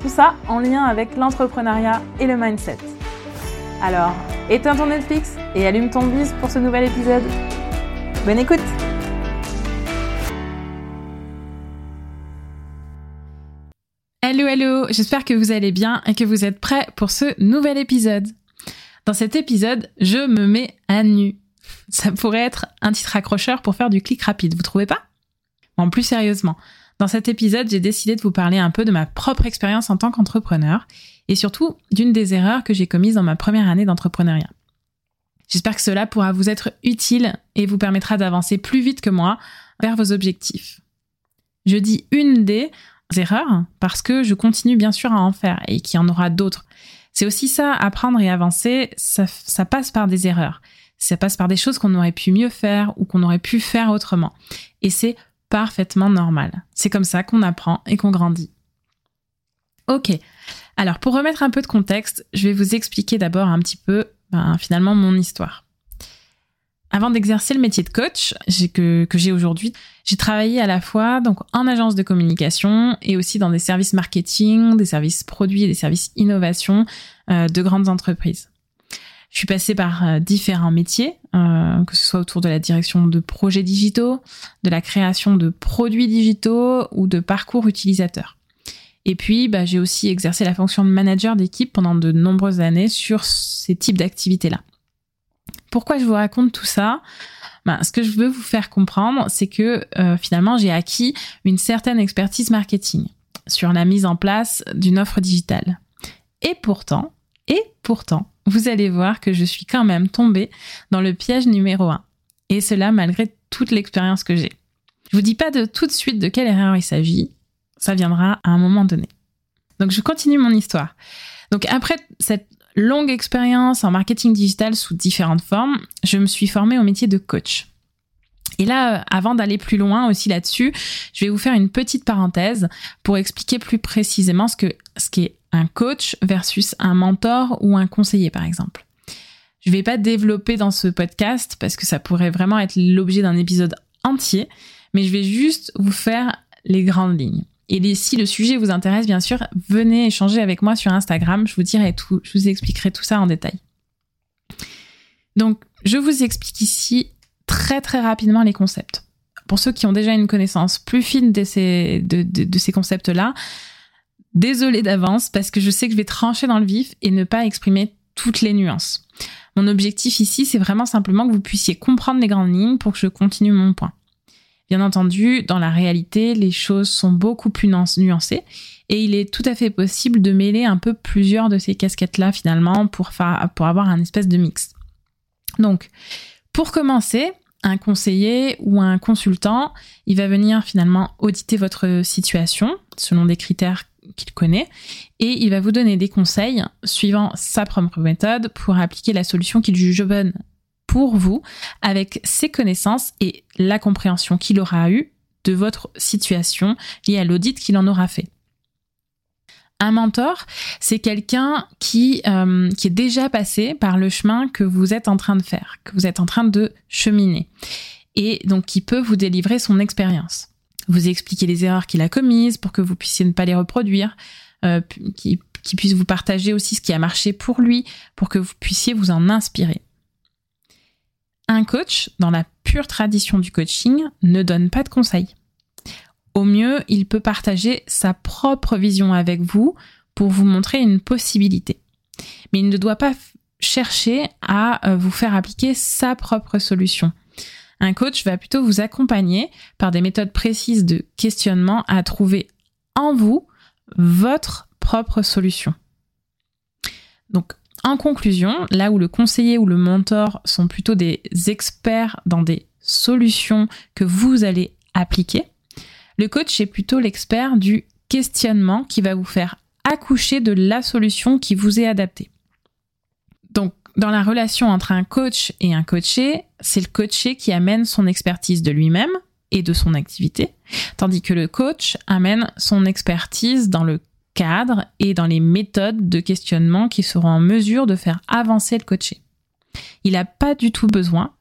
Tout ça en lien avec l'entrepreneuriat et le mindset. Alors, éteins ton Netflix et allume ton bise pour ce nouvel épisode. Bonne écoute Hello, hello, j'espère que vous allez bien et que vous êtes prêts pour ce nouvel épisode. Dans cet épisode, je me mets à nu. Ça pourrait être un titre accrocheur pour faire du clic rapide, vous trouvez pas? Bon, plus sérieusement, dans cet épisode, j'ai décidé de vous parler un peu de ma propre expérience en tant qu'entrepreneur et surtout d'une des erreurs que j'ai commises dans ma première année d'entrepreneuriat. J'espère que cela pourra vous être utile et vous permettra d'avancer plus vite que moi vers vos objectifs. Je dis une des erreurs parce que je continue bien sûr à en faire et qu'il y en aura d'autres. C'est aussi ça, apprendre et avancer, ça, ça passe par des erreurs. Ça passe par des choses qu'on aurait pu mieux faire ou qu'on aurait pu faire autrement. Et c'est parfaitement normal. C'est comme ça qu'on apprend et qu'on grandit. Ok. Alors pour remettre un peu de contexte, je vais vous expliquer d'abord un petit peu ben, finalement mon histoire. Avant d'exercer le métier de coach que, que j'ai aujourd'hui, j'ai travaillé à la fois donc en agence de communication et aussi dans des services marketing, des services produits et des services innovation euh, de grandes entreprises. Je suis passée par euh, différents métiers, euh, que ce soit autour de la direction de projets digitaux, de la création de produits digitaux ou de parcours utilisateurs. Et puis, bah, j'ai aussi exercé la fonction de manager d'équipe pendant de nombreuses années sur ces types d'activités-là. Pourquoi je vous raconte tout ça? Ben, Ce que je veux vous faire comprendre, c'est que euh, finalement, j'ai acquis une certaine expertise marketing sur la mise en place d'une offre digitale. Et pourtant, et pourtant, vous allez voir que je suis quand même tombée dans le piège numéro un. Et cela malgré toute l'expérience que j'ai. Je vous dis pas tout de suite de quelle erreur il s'agit. Ça viendra à un moment donné. Donc je continue mon histoire. Donc après cette longue expérience en marketing digital sous différentes formes, je me suis formée au métier de coach. Et là, avant d'aller plus loin aussi là-dessus, je vais vous faire une petite parenthèse pour expliquer plus précisément ce que ce qu'est un coach versus un mentor ou un conseiller par exemple. Je vais pas développer dans ce podcast parce que ça pourrait vraiment être l'objet d'un épisode entier, mais je vais juste vous faire les grandes lignes. Et si le sujet vous intéresse, bien sûr, venez échanger avec moi sur Instagram. Je vous dirai tout, je vous expliquerai tout ça en détail. Donc, je vous explique ici très très rapidement les concepts. Pour ceux qui ont déjà une connaissance plus fine de ces, de ces concepts-là, désolé d'avance parce que je sais que je vais trancher dans le vif et ne pas exprimer toutes les nuances. Mon objectif ici, c'est vraiment simplement que vous puissiez comprendre les grandes lignes pour que je continue mon point. Bien entendu, dans la réalité, les choses sont beaucoup plus nuancées et il est tout à fait possible de mêler un peu plusieurs de ces casquettes-là finalement pour, pour avoir un espèce de mix. Donc, pour commencer, un conseiller ou un consultant, il va venir finalement auditer votre situation selon des critères qu'il connaît et il va vous donner des conseils suivant sa propre méthode pour appliquer la solution qu'il juge bonne pour vous avec ses connaissances et la compréhension qu'il aura eue de votre situation liée à l'audit qu'il en aura fait. Un mentor, c'est quelqu'un qui, euh, qui est déjà passé par le chemin que vous êtes en train de faire, que vous êtes en train de cheminer, et donc qui peut vous délivrer son expérience vous expliquer les erreurs qu'il a commises pour que vous puissiez ne pas les reproduire, euh, qui, qui puisse vous partager aussi ce qui a marché pour lui, pour que vous puissiez vous en inspirer. Un coach, dans la pure tradition du coaching, ne donne pas de conseils. Au mieux, il peut partager sa propre vision avec vous pour vous montrer une possibilité. Mais il ne doit pas chercher à euh, vous faire appliquer sa propre solution. Un coach va plutôt vous accompagner par des méthodes précises de questionnement à trouver en vous votre propre solution. Donc, en conclusion, là où le conseiller ou le mentor sont plutôt des experts dans des solutions que vous allez appliquer, le coach est plutôt l'expert du questionnement qui va vous faire accoucher de la solution qui vous est adaptée. Donc, dans la relation entre un coach et un coaché, c'est le coaché qui amène son expertise de lui-même et de son activité, tandis que le coach amène son expertise dans le cadre et dans les méthodes de questionnement qui seront en mesure de faire avancer le coaché. Il n'a pas du tout besoin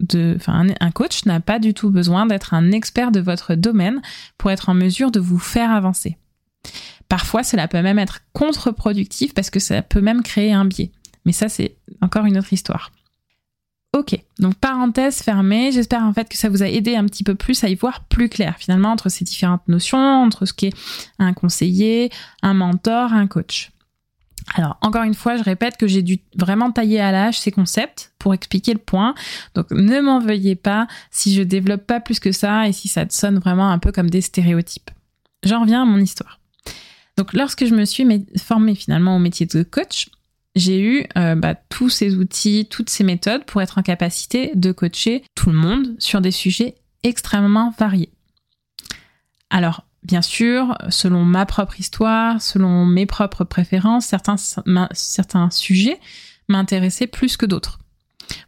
de, enfin, un coach n'a pas du tout besoin d'être un expert de votre domaine pour être en mesure de vous faire avancer. Parfois, cela peut même être contre-productif parce que ça peut même créer un biais. Mais ça, c'est encore une autre histoire. Ok, donc parenthèse fermée, j'espère en fait que ça vous a aidé un petit peu plus à y voir plus clair finalement entre ces différentes notions, entre ce qu'est un conseiller, un mentor, un coach. Alors, encore une fois, je répète que j'ai dû vraiment tailler à l'âge ces concepts pour expliquer le point. Donc, ne m'en veuillez pas si je développe pas plus que ça et si ça sonne vraiment un peu comme des stéréotypes. J'en reviens à mon histoire. Donc, lorsque je me suis formée finalement au métier de coach, j'ai eu euh, bah, tous ces outils, toutes ces méthodes pour être en capacité de coacher tout le monde sur des sujets extrêmement variés. Alors, bien sûr, selon ma propre histoire, selon mes propres préférences, certains, sujets m'intéressaient plus que d'autres.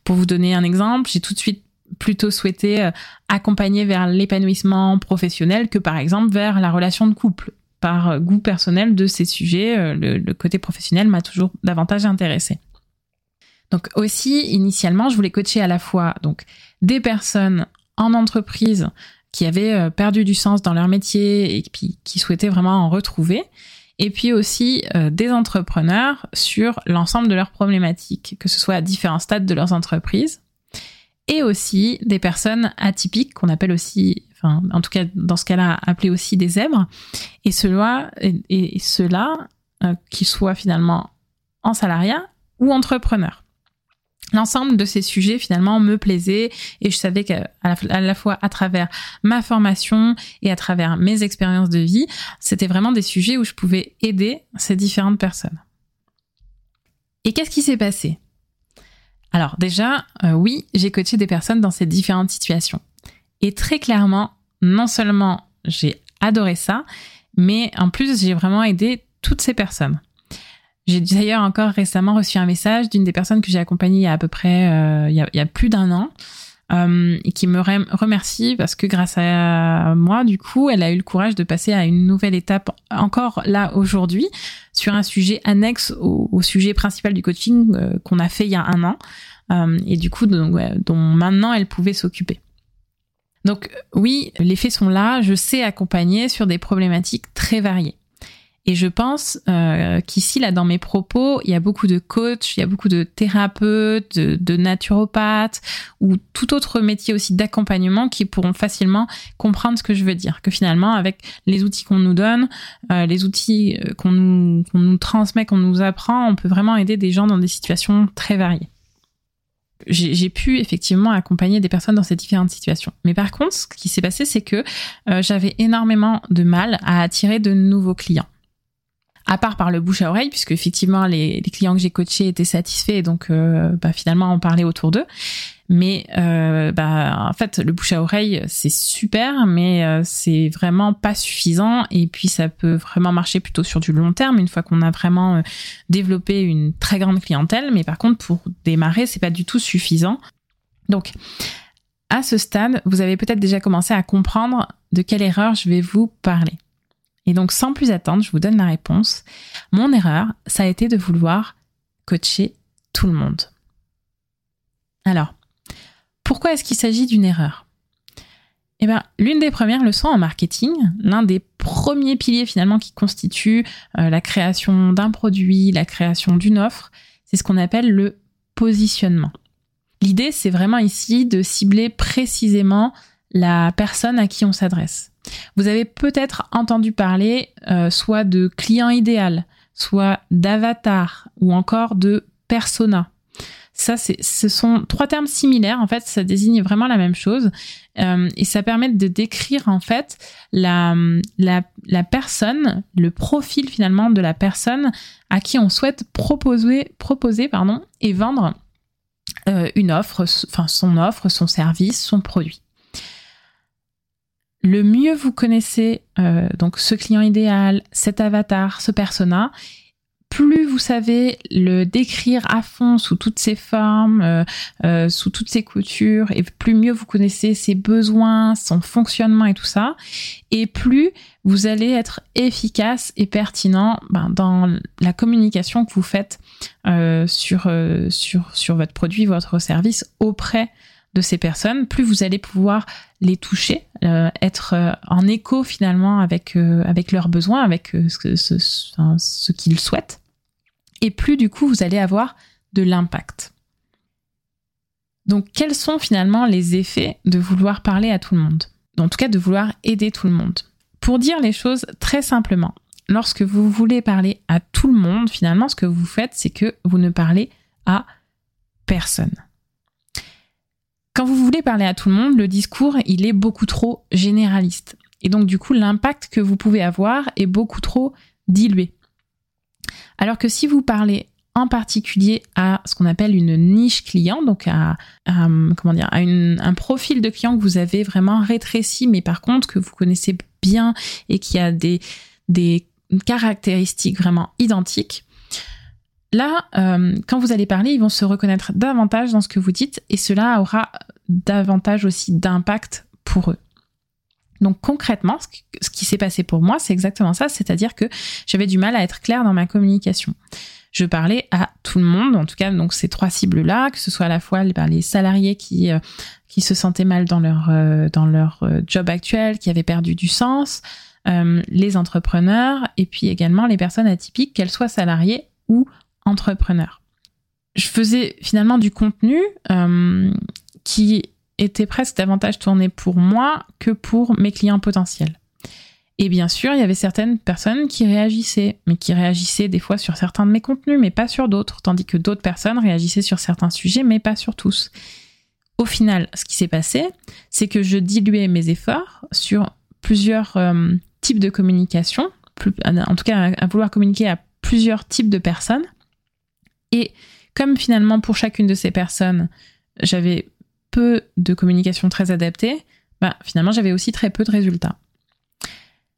Pour vous donner un exemple, j'ai tout de suite plutôt souhaité euh, accompagner vers l'épanouissement professionnel que par exemple vers la relation de couple. Par goût personnel de ces sujets, euh, le, le côté professionnel m'a toujours davantage intéressé. Donc aussi, initialement, je voulais coacher à la fois donc des personnes en entreprise qui avaient euh, perdu du sens dans leur métier et puis qui souhaitaient vraiment en retrouver. Et puis aussi euh, des entrepreneurs sur l'ensemble de leurs problématiques, que ce soit à différents stades de leurs entreprises. Et aussi des personnes atypiques qu'on appelle aussi, en tout cas dans ce cas-là appelées aussi des zèbres. Et cela, et, euh, qui soient finalement en salariat ou entrepreneurs. L'ensemble de ces sujets finalement me plaisait et je savais qu'à la fois à travers ma formation et à travers mes expériences de vie, c'était vraiment des sujets où je pouvais aider ces différentes personnes. Et qu'est-ce qui s'est passé? Alors déjà, euh, oui, j'ai coaché des personnes dans ces différentes situations. Et très clairement, non seulement j'ai adoré ça, mais en plus j'ai vraiment aidé toutes ces personnes. J'ai d'ailleurs encore récemment reçu un message d'une des personnes que j'ai accompagnées il y a à peu près euh, il, y a, plus d'un an euh, et qui me remercie parce que grâce à moi, du coup, elle a eu le courage de passer à une nouvelle étape encore là aujourd'hui sur un sujet annexe au, sujet principal du coaching euh, qu'on a fait il y a un an et du coup dont maintenant elle pouvait s'occuper. Donc oui, les faits sont là, je sais accompagner sur des problématiques très variées. Et je pense euh, qu'ici, là, dans mes propos, il y a beaucoup de coachs, il y a beaucoup de thérapeutes, de, naturopathes ou tout autre métier aussi d'accompagnement qui pourront facilement comprendre ce que je veux dire. Que finalement, avec les outils qu'on nous donne, euh, les outils euh, qu'on nous, qu'on nous transmet, qu'on nous apprend, on peut vraiment aider des gens dans des situations très variées j'ai pu effectivement accompagner des personnes dans ces différentes situations. Mais par contre, ce qui s'est passé, c'est que j'avais énormément de mal à attirer de nouveaux clients à part par le bouche à oreille, puisque effectivement les, clients que j'ai coachés étaient satisfaits, et donc euh, bah, finalement on parlait autour d'eux. Mais euh, bah, en fait, le bouche à oreille, c'est super, mais euh, c'est vraiment pas suffisant. Et puis, ça peut vraiment marcher plutôt sur du long terme, une fois qu'on a vraiment développé une très grande clientèle. Mais par contre, pour démarrer, c'est pas du tout suffisant. Donc, à ce stade, vous avez peut-être déjà commencé à comprendre de quelle erreur je vais vous parler. Et donc, sans plus attendre, je vous donne la réponse. Mon erreur, ça a été de vouloir coacher tout le monde. Alors, pourquoi est-ce qu'il s'agit d'une erreur? Eh bien, l'une des premières leçons en marketing, l'un des premiers piliers finalement qui constitue euh, la création d'un produit, la création d'une offre, c'est ce qu'on appelle le positionnement. L'idée, c'est vraiment ici de cibler précisément la personne à qui on s'adresse. Vous avez peut-être entendu parler euh, soit de client idéal, soit d'avatar ou encore de persona. Ça, ce sont trois termes similaires. En fait, ça désigne vraiment la même chose euh, et ça permet de décrire en fait la, personne, le profil finalement de la personne à qui on souhaite proposer, proposer pardon, et vendre euh, une offre, enfin son offre, son service, son produit. le mieux vous connaissez euh, donc ce client idéal, cet avatar, ce persona, plus vous savez le décrire à fond sous toutes ses formes, euh, euh, sous toutes ses coutures, et plus mieux vous connaissez ses besoins, son fonctionnement et tout ça, et plus vous allez être efficace et pertinent ben, dans la communication que vous faites euh, sur, sur, sur votre produit, votre service auprès de ces personnes, plus vous allez pouvoir les toucher, être en écho finalement avec, avec leurs besoins, avec ce, qu'ils souhaitent et plus du coup vous allez avoir de l'impact. Donc quels sont finalement les effets de vouloir parler à tout le monde? En tout cas de vouloir aider tout le monde? Pour dire les choses très simplement, lorsque vous voulez parler à tout le monde, finalement ce que vous faites c'est que vous ne parlez à personne. Quand vous voulez parler à tout le monde, le discours, il est beaucoup trop généraliste. Et donc du coup, l'impact que vous pouvez avoir est beaucoup trop dilué. Alors que si vous parlez en particulier à ce qu'on appelle une niche client, donc à, un profil de client que vous avez vraiment rétréci, mais par contre que vous connaissez bien et qui a des, des caractéristiques vraiment identiques. Là, euh, quand vous allez parler, ils vont se reconnaître davantage dans ce que vous dites et cela aura davantage aussi d'impact pour eux. Donc concrètement, ce qui s'est passé pour moi, c'est exactement ça, c'est-à-dire que j'avais du mal à être claire dans ma communication. Je parlais à tout le monde, en tout cas donc ces trois cibles-là, que ce soit à la fois ben, les salariés qui euh, qui se sentaient mal dans leur euh, dans leur euh, job actuel, qui avaient perdu du sens, les entrepreneurs et puis également les personnes atypiques, qu'elles soient salariées ou entrepreneurs. Je faisais finalement du contenu qui était presque davantage tourné pour moi que pour mes clients potentiels. Et bien sûr, il y avait certaines personnes qui réagissaient, mais qui réagissaient des fois sur certains de mes contenus, mais pas sur d'autres, tandis que d'autres personnes réagissaient sur certains sujets, mais pas sur tous. Au final, ce qui s'est passé, c'est que je diluais mes efforts sur plusieurs euh, types de communication, en tout cas à vouloir communiquer à plusieurs types de personnes. Et comme finalement pour chacune de ces personnes, j'avais peu de communication très adaptée, bah, finalement j'avais aussi très peu de résultats.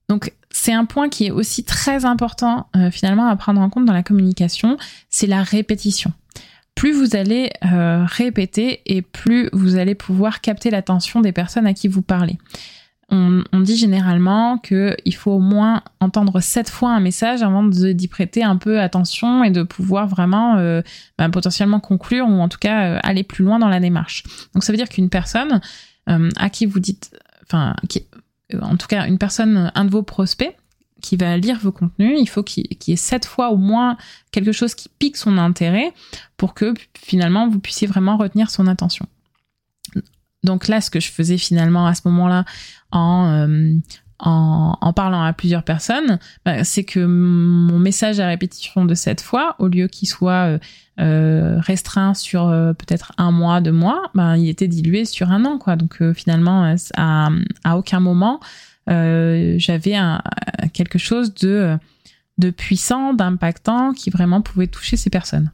Donc c'est un point qui est aussi très important euh, finalement à prendre en compte dans la communication, c'est la répétition. Plus vous allez euh, répéter et plus vous allez pouvoir capter l'attention des personnes à qui vous parlez on, dit généralement qu'il faut au moins entendre sept fois un message avant d'y prêter un peu attention et de pouvoir vraiment euh, bah, potentiellement conclure ou en tout cas euh, aller plus loin dans la démarche. Donc ça veut dire qu'une personne euh, à qui vous dites, enfin, en tout cas une personne, un de vos prospects qui va lire vos contenus, il faut qu'il y ait sept fois au moins quelque chose qui pique son intérêt pour que finalement vous puissiez vraiment retenir son attention. Donc là, ce que je faisais finalement à ce moment-là en, euh, en, en, parlant à plusieurs personnes, bah, c'est que mon message à répétition de cette fois, au lieu qu'il soit euh, euh restreint sur euh, peut-être un mois, deux mois, bah, il était dilué sur un an. quoi. Donc finalement, à, à aucun moment, j'avais quelque chose de, de puissant, d'impactant, qui vraiment pouvait toucher ces personnes.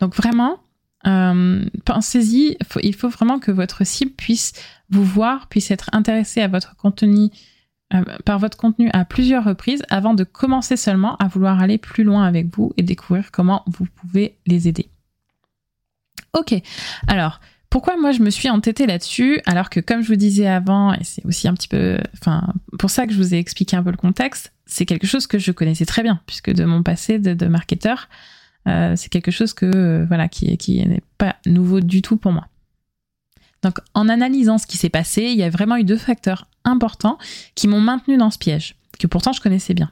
Donc vraiment, euh, pensez-y, il faut vraiment que votre cible puisse vous voir, puisse être intéressée à votre contenu, euh, par votre contenu à plusieurs reprises avant de commencer seulement à vouloir aller plus loin avec vous et découvrir comment vous pouvez les aider. Ok, alors pourquoi moi je me suis entêtée là-dessus alors que comme je vous disais avant, et c'est aussi un petit peu, enfin pour ça que je vous ai expliqué un peu le contexte, c'est quelque chose que je connaissais très bien puisque de mon passé de, de marketeur, euh, c'est quelque chose que euh, voilà qui, qui n'est pas nouveau du tout pour moi. Donc en analysant ce qui s'est passé, il y a vraiment eu deux facteurs importants qui m'ont maintenu dans ce piège, que pourtant je connaissais bien.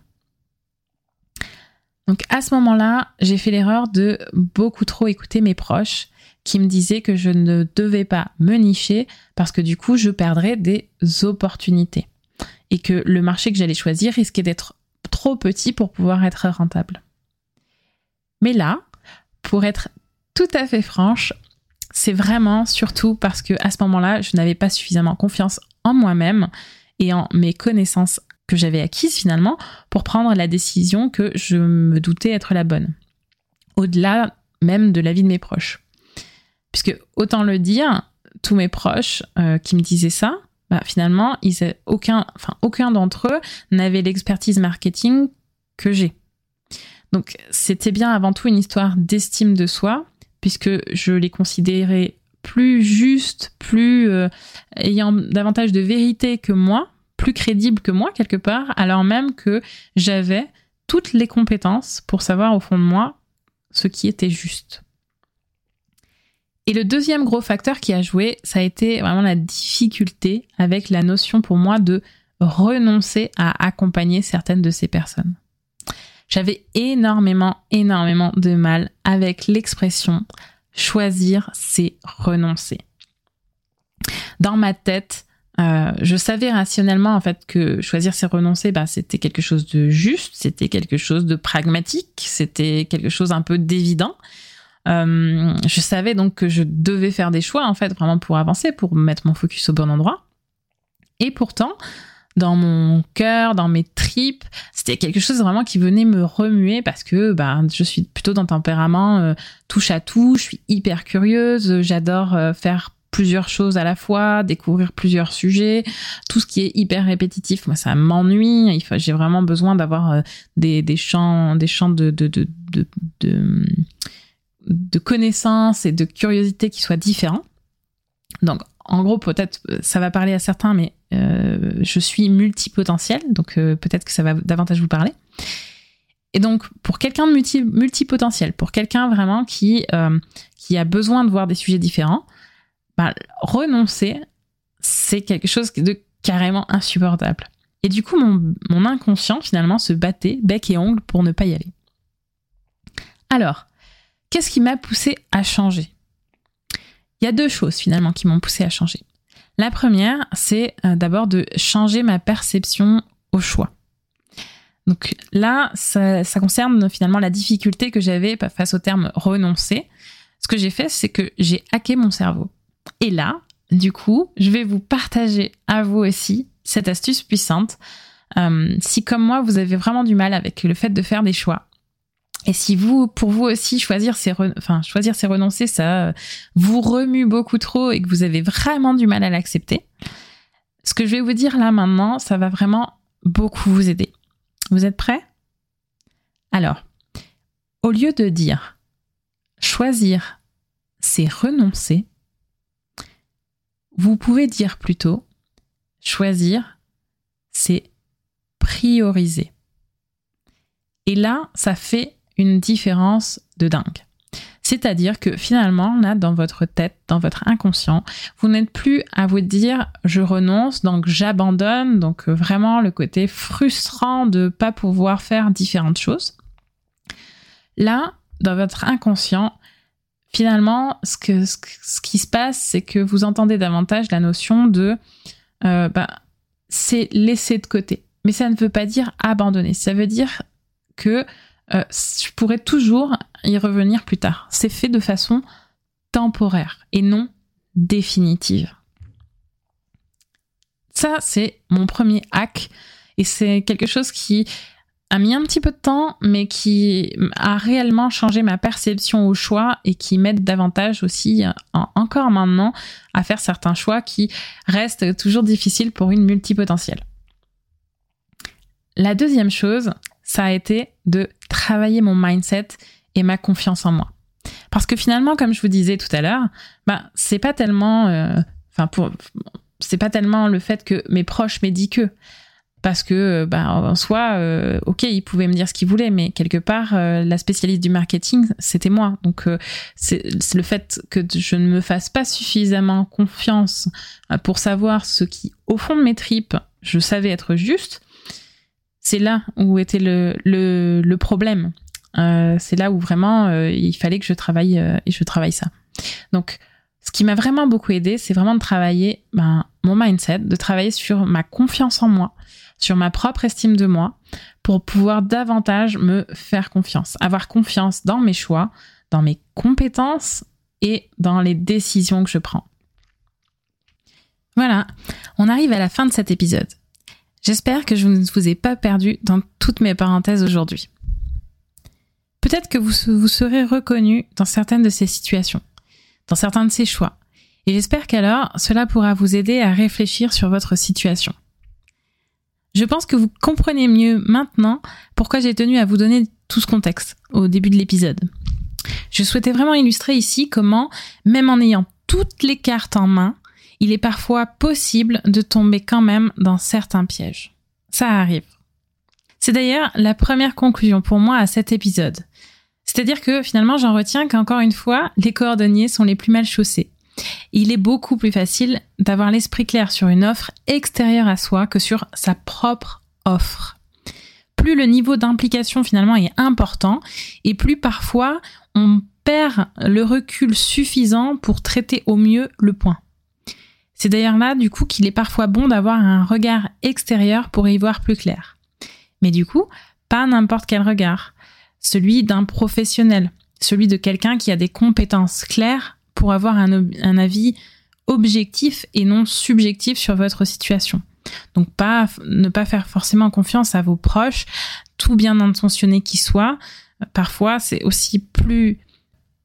Donc à ce moment-là, j'ai fait l'erreur de beaucoup trop écouter mes proches qui me disaient que je ne devais pas me nicher parce que du coup je perdrais des opportunités et que le marché que j'allais choisir risquait d'être trop petit pour pouvoir être rentable. Mais là, pour être tout à fait franche, c'est vraiment surtout parce que à ce moment-là, je n'avais pas suffisamment confiance en moi-même et en mes connaissances que j'avais acquises finalement pour prendre la décision que je me doutais être la bonne. Au-delà même de l'avis de mes proches. Puisque autant le dire, tous mes proches euh, qui me disaient ça, bah, finalement, aucun, aucun d'entre eux n'avait l'expertise marketing que j'ai. Donc, c'était bien avant tout une histoire d'estime de soi, puisque je les considérais plus justes, plus euh, ayant davantage de vérité que moi, plus crédibles que moi quelque part, alors même que j'avais toutes les compétences pour savoir au fond de moi ce qui était juste. Et le deuxième gros facteur qui a joué, ça a été vraiment la difficulté avec la notion pour moi de renoncer à accompagner certaines de ces personnes. J'avais énormément, énormément de mal avec l'expression choisir, c'est renoncer. Dans ma tête, euh, je savais rationnellement en fait que choisir c'est renoncer, bah, c'était quelque chose de juste, c'était quelque chose de pragmatique, c'était quelque chose un peu d'évident. Euh, je savais donc que je devais faire des choix en fait vraiment pour avancer, pour mettre mon focus au bon endroit. Et pourtant, dans mon cœur, dans mes tripes, c'était quelque chose vraiment qui venait me remuer parce que bah, je suis plutôt d'un tempérament euh, touche à tout, je suis hyper curieuse, j'adore euh, faire plusieurs choses à la fois, découvrir plusieurs sujets, tout ce qui est hyper répétitif, moi ça m'ennuie, j'ai vraiment besoin d'avoir des, des champs des champs de, de, de, de, de de connaissances et de curiosité qui soient différents. Donc, en gros, peut-être euh, ça va parler à certains, mais euh, je suis multipotentiel, donc euh, peut-être que ça va davantage vous parler. Et donc, pour quelqu'un de multi, multipotentiel, pour quelqu'un vraiment qui, a besoin de voir des sujets différents, bah, renoncer, c'est quelque chose de carrément insupportable. Et du coup, mon, mon inconscient, finalement, se battait bec et ongle pour ne pas y aller. Alors, Qu'est-ce qui m'a poussé à changer? Il y a deux choses finalement qui m'ont poussé à changer. La première, c'est euh, d'abord de changer ma perception au choix. Donc là, ça, concerne finalement la difficulté que j'avais face au terme renoncer. Ce que j'ai fait, c'est que j'ai hacké mon cerveau. Et là, du coup, je vais vous partager à vous aussi cette astuce puissante. Euh, si comme moi, vous avez vraiment du mal avec le fait de faire des choix, et si vous, pour vous aussi, choisir c'est enfin, choisir c'est renoncer, ça euh, vous remue beaucoup trop et que vous avez vraiment du mal à l'accepter, ce que je vais vous dire là maintenant, ça va vraiment beaucoup vous aider. Vous êtes prêts? Alors, au lieu de dire choisir c'est renoncer, vous pouvez dire plutôt choisir c'est prioriser. Et là, ça fait une différence de dingue. C'est-à-dire que finalement, là, dans votre tête, dans votre inconscient, vous n'êtes plus à vous dire je renonce, donc j'abandonne, donc euh, vraiment le côté frustrant de pas pouvoir faire différentes choses. Là, dans votre inconscient, finalement, ce, que, ce, qui se passe, c'est que vous entendez davantage la notion de euh, bah, c'est laisser de côté. Mais ça ne veut pas dire abandonner. Ça veut dire que euh, je pourrais toujours y revenir plus tard. C'est fait de façon temporaire et non définitive. Ça, c'est mon premier hack et c'est quelque chose qui a mis un petit peu de temps, mais qui a réellement changé ma perception au choix et qui m'aide davantage aussi, encore maintenant, à faire certains choix qui restent toujours difficiles pour une multipotentielle. La deuxième chose, ça a été de travailler mon mindset et ma confiance en moi. Parce que finalement, comme je vous disais tout à l'heure, bah, c'est pas tellement, euh, enfin, pour, c'est pas tellement le fait que mes proches m'aient dit que. Parce que, bah, en soi, euh, ok, ils pouvaient me dire ce qu'ils voulaient, mais quelque part, euh, la spécialiste du marketing, c'était moi. Donc, c'est le fait que je ne me fasse pas suffisamment confiance pour savoir ce qui, au fond de mes tripes, je savais être juste, c'est là où était le, problème. Euh, c'est là où vraiment euh, il fallait que je travaille euh, et je travaille ça. Donc, ce qui m'a vraiment beaucoup aidé, c'est vraiment de travailler ben, mon mindset, de travailler sur ma confiance en moi, sur ma propre estime de moi, pour pouvoir davantage me faire confiance, avoir confiance dans mes choix, dans mes compétences et dans les décisions que je prends. Voilà, on arrive à la fin de cet épisode. J'espère que je ne vous ai pas perdu dans toutes mes parenthèses aujourd'hui. Peut-être que vous, vous serez reconnu dans certaines de ces situations, dans certains de ces choix, Et j'espère qu'alors cela pourra vous aider à réfléchir sur votre situation. Je pense que vous comprenez mieux maintenant pourquoi j'ai tenu à vous donner tout ce contexte au début de l'épisode. Je souhaitais vraiment illustrer ici comment, même en ayant toutes les cartes en main, il est parfois possible de tomber quand même dans certains pièges. Ça arrive. C'est d'ailleurs la première conclusion pour moi à cet épisode. C'est-à-dire que finalement j'en retiens qu'encore une fois, les coordonniers sont les plus mal chaussés. Il est beaucoup plus facile d'avoir l'esprit clair sur une offre extérieure à soi que sur sa propre offre. Plus le niveau d'implication finalement est important et plus parfois on perd le recul suffisant pour traiter au mieux le point. C'est d'ailleurs là du coup qu'il est parfois bon d'avoir un regard extérieur pour y voir plus clair. Mais du coup, pas n'importe quel regard, celui d'un professionnel, celui de quelqu'un qui a des compétences claires pour avoir un, avis objectif et non subjectif sur votre situation. Donc pas ne pas faire forcément confiance à vos proches, tout bien intentionné qu'ils soient. Parfois, c'est aussi plus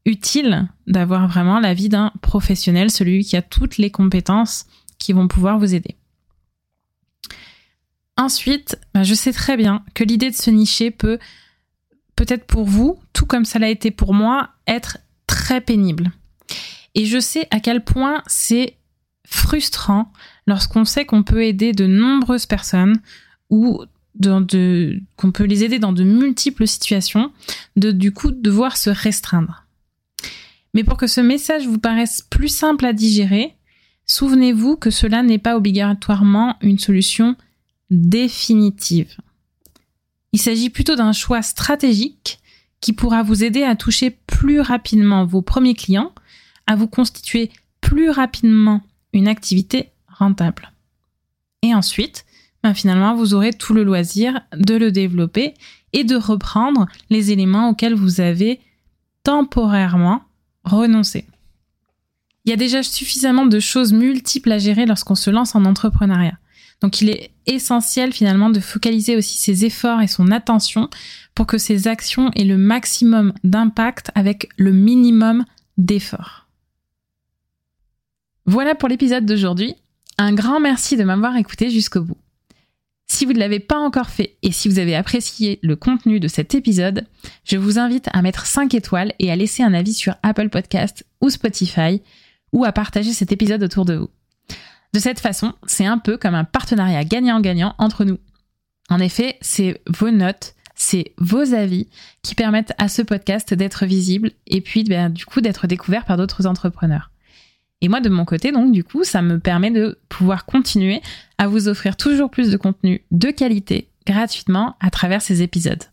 utile d'avoir vraiment l'avis d'un professionnel, celui qui a toutes les compétences qui vont pouvoir vous aider. Ensuite, bah, je sais très bien que l'idée de se nicher peut, peut-être pour vous, tout comme ça l'a été pour moi, être très pénible. Et je sais à quel point c'est frustrant lorsqu'on sait qu'on peut aider de nombreuses personnes ou qu'on peut les aider dans de multiples situations, de du coup devoir se restreindre. Mais pour que ce message vous paraisse plus simple à digérer, souvenez-vous que cela n'est pas obligatoirement une solution définitive. Il s'agit plutôt d'un choix stratégique qui pourra vous aider à toucher plus rapidement vos premiers clients à vous constituer plus rapidement une activité rentable. Et ensuite, ben finalement, vous aurez tout le loisir de le développer et de reprendre les éléments auxquels vous avez temporairement renoncé. Il y a déjà suffisamment de choses multiples à gérer lorsqu'on se lance en entrepreneuriat. Donc il est essentiel finalement de focaliser aussi ses efforts et son attention pour que ces actions aient le maximum d'impact avec le minimum d'efforts. Voilà pour l'épisode d'aujourd'hui. Un grand merci de m'avoir écouté jusqu'au bout. Si vous ne l'avez pas encore fait et si vous avez apprécié le contenu de cet épisode, je vous invite à mettre 5 étoiles et à laisser un avis sur Apple Podcast ou Spotify ou à partager cet épisode autour de vous. De cette façon, c'est un peu comme un partenariat gagnant-gagnant entre nous. En effet, c'est vos notes, c'est vos avis qui permettent à ce podcast d'être visible et puis ben, du coup d'être découvert par d'autres entrepreneurs. Et moi, de mon côté, donc, du coup, ça me permet de pouvoir continuer à vous offrir toujours plus de contenu de qualité gratuitement à travers ces épisodes.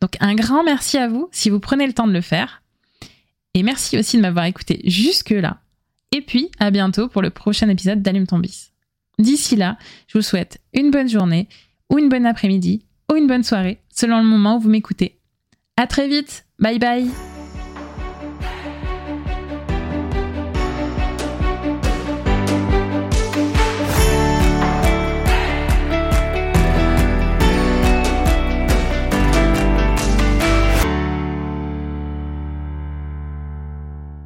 Donc, un grand merci à vous si vous prenez le temps de le faire. Et merci aussi de m'avoir écouté jusque-là. Et puis, à bientôt pour le prochain épisode d'Allume ton bis. D'ici là, je vous souhaite une bonne journée, ou une bonne après-midi, ou une bonne soirée, selon le moment où vous m'écoutez. À très vite! Bye bye!